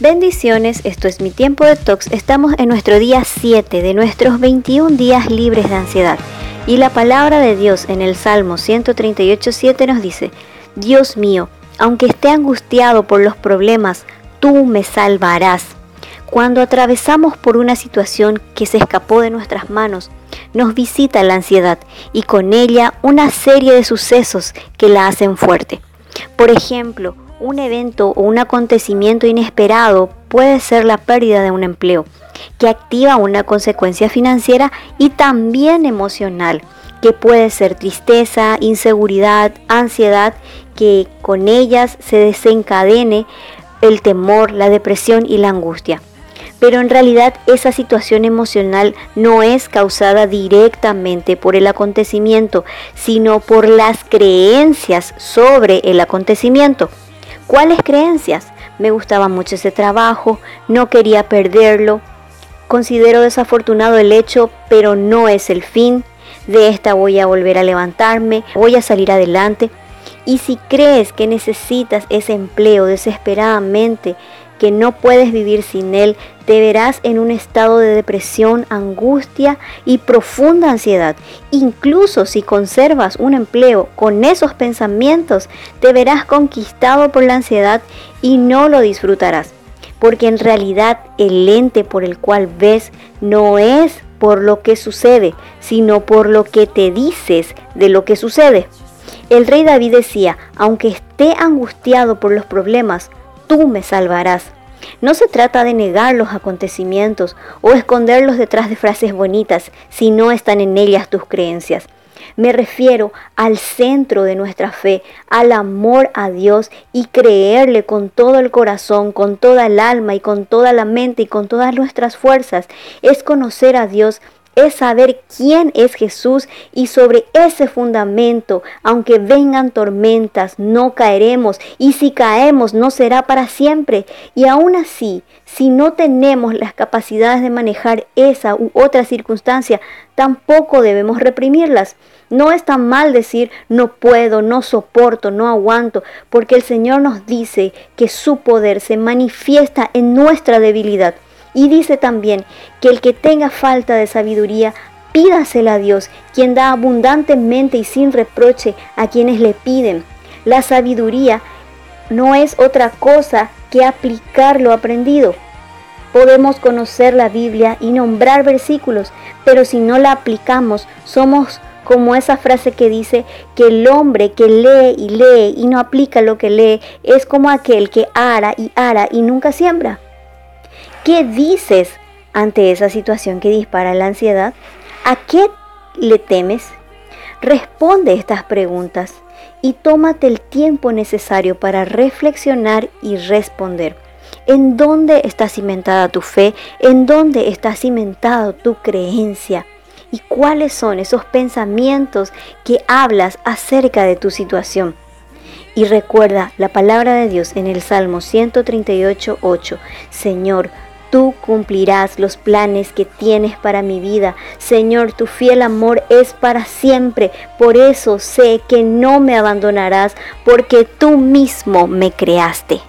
Bendiciones, esto es mi tiempo de tox. Estamos en nuestro día 7 de nuestros 21 días libres de ansiedad. Y la palabra de Dios en el Salmo 138.7 nos dice, Dios mío, aunque esté angustiado por los problemas, tú me salvarás. Cuando atravesamos por una situación que se escapó de nuestras manos, nos visita la ansiedad y con ella una serie de sucesos que la hacen fuerte. Por ejemplo, un evento o un acontecimiento inesperado puede ser la pérdida de un empleo, que activa una consecuencia financiera y también emocional, que puede ser tristeza, inseguridad, ansiedad, que con ellas se desencadene el temor, la depresión y la angustia. Pero en realidad esa situación emocional no es causada directamente por el acontecimiento, sino por las creencias sobre el acontecimiento. ¿Cuáles creencias? Me gustaba mucho ese trabajo, no quería perderlo. Considero desafortunado el hecho, pero no es el fin. De esta voy a volver a levantarme, voy a salir adelante. Y si crees que necesitas ese empleo desesperadamente, que no puedes vivir sin él, te verás en un estado de depresión, angustia y profunda ansiedad. Incluso si conservas un empleo con esos pensamientos, te verás conquistado por la ansiedad y no lo disfrutarás. Porque en realidad el lente por el cual ves no es por lo que sucede, sino por lo que te dices de lo que sucede. El rey David decía, aunque esté angustiado por los problemas, tú me salvarás. No se trata de negar los acontecimientos o esconderlos detrás de frases bonitas si no están en ellas tus creencias. Me refiero al centro de nuestra fe, al amor a Dios y creerle con todo el corazón, con toda el alma y con toda la mente y con todas nuestras fuerzas. Es conocer a Dios es saber quién es Jesús y sobre ese fundamento, aunque vengan tormentas, no caeremos y si caemos no será para siempre. Y aún así, si no tenemos las capacidades de manejar esa u otra circunstancia, tampoco debemos reprimirlas. No es tan mal decir no puedo, no soporto, no aguanto, porque el Señor nos dice que su poder se manifiesta en nuestra debilidad. Y dice también que el que tenga falta de sabiduría, pídasela a Dios, quien da abundantemente y sin reproche a quienes le piden. La sabiduría no es otra cosa que aplicar lo aprendido. Podemos conocer la Biblia y nombrar versículos, pero si no la aplicamos, somos como esa frase que dice que el hombre que lee y lee y no aplica lo que lee es como aquel que ara y ara y nunca siembra. ¿Qué dices ante esa situación que dispara la ansiedad? ¿A qué le temes? Responde estas preguntas y tómate el tiempo necesario para reflexionar y responder. ¿En dónde está cimentada tu fe? ¿En dónde está cimentada tu creencia? ¿Y cuáles son esos pensamientos que hablas acerca de tu situación? Y recuerda la palabra de Dios en el Salmo 138, 8. Señor, Tú cumplirás los planes que tienes para mi vida. Señor, tu fiel amor es para siempre. Por eso sé que no me abandonarás, porque tú mismo me creaste.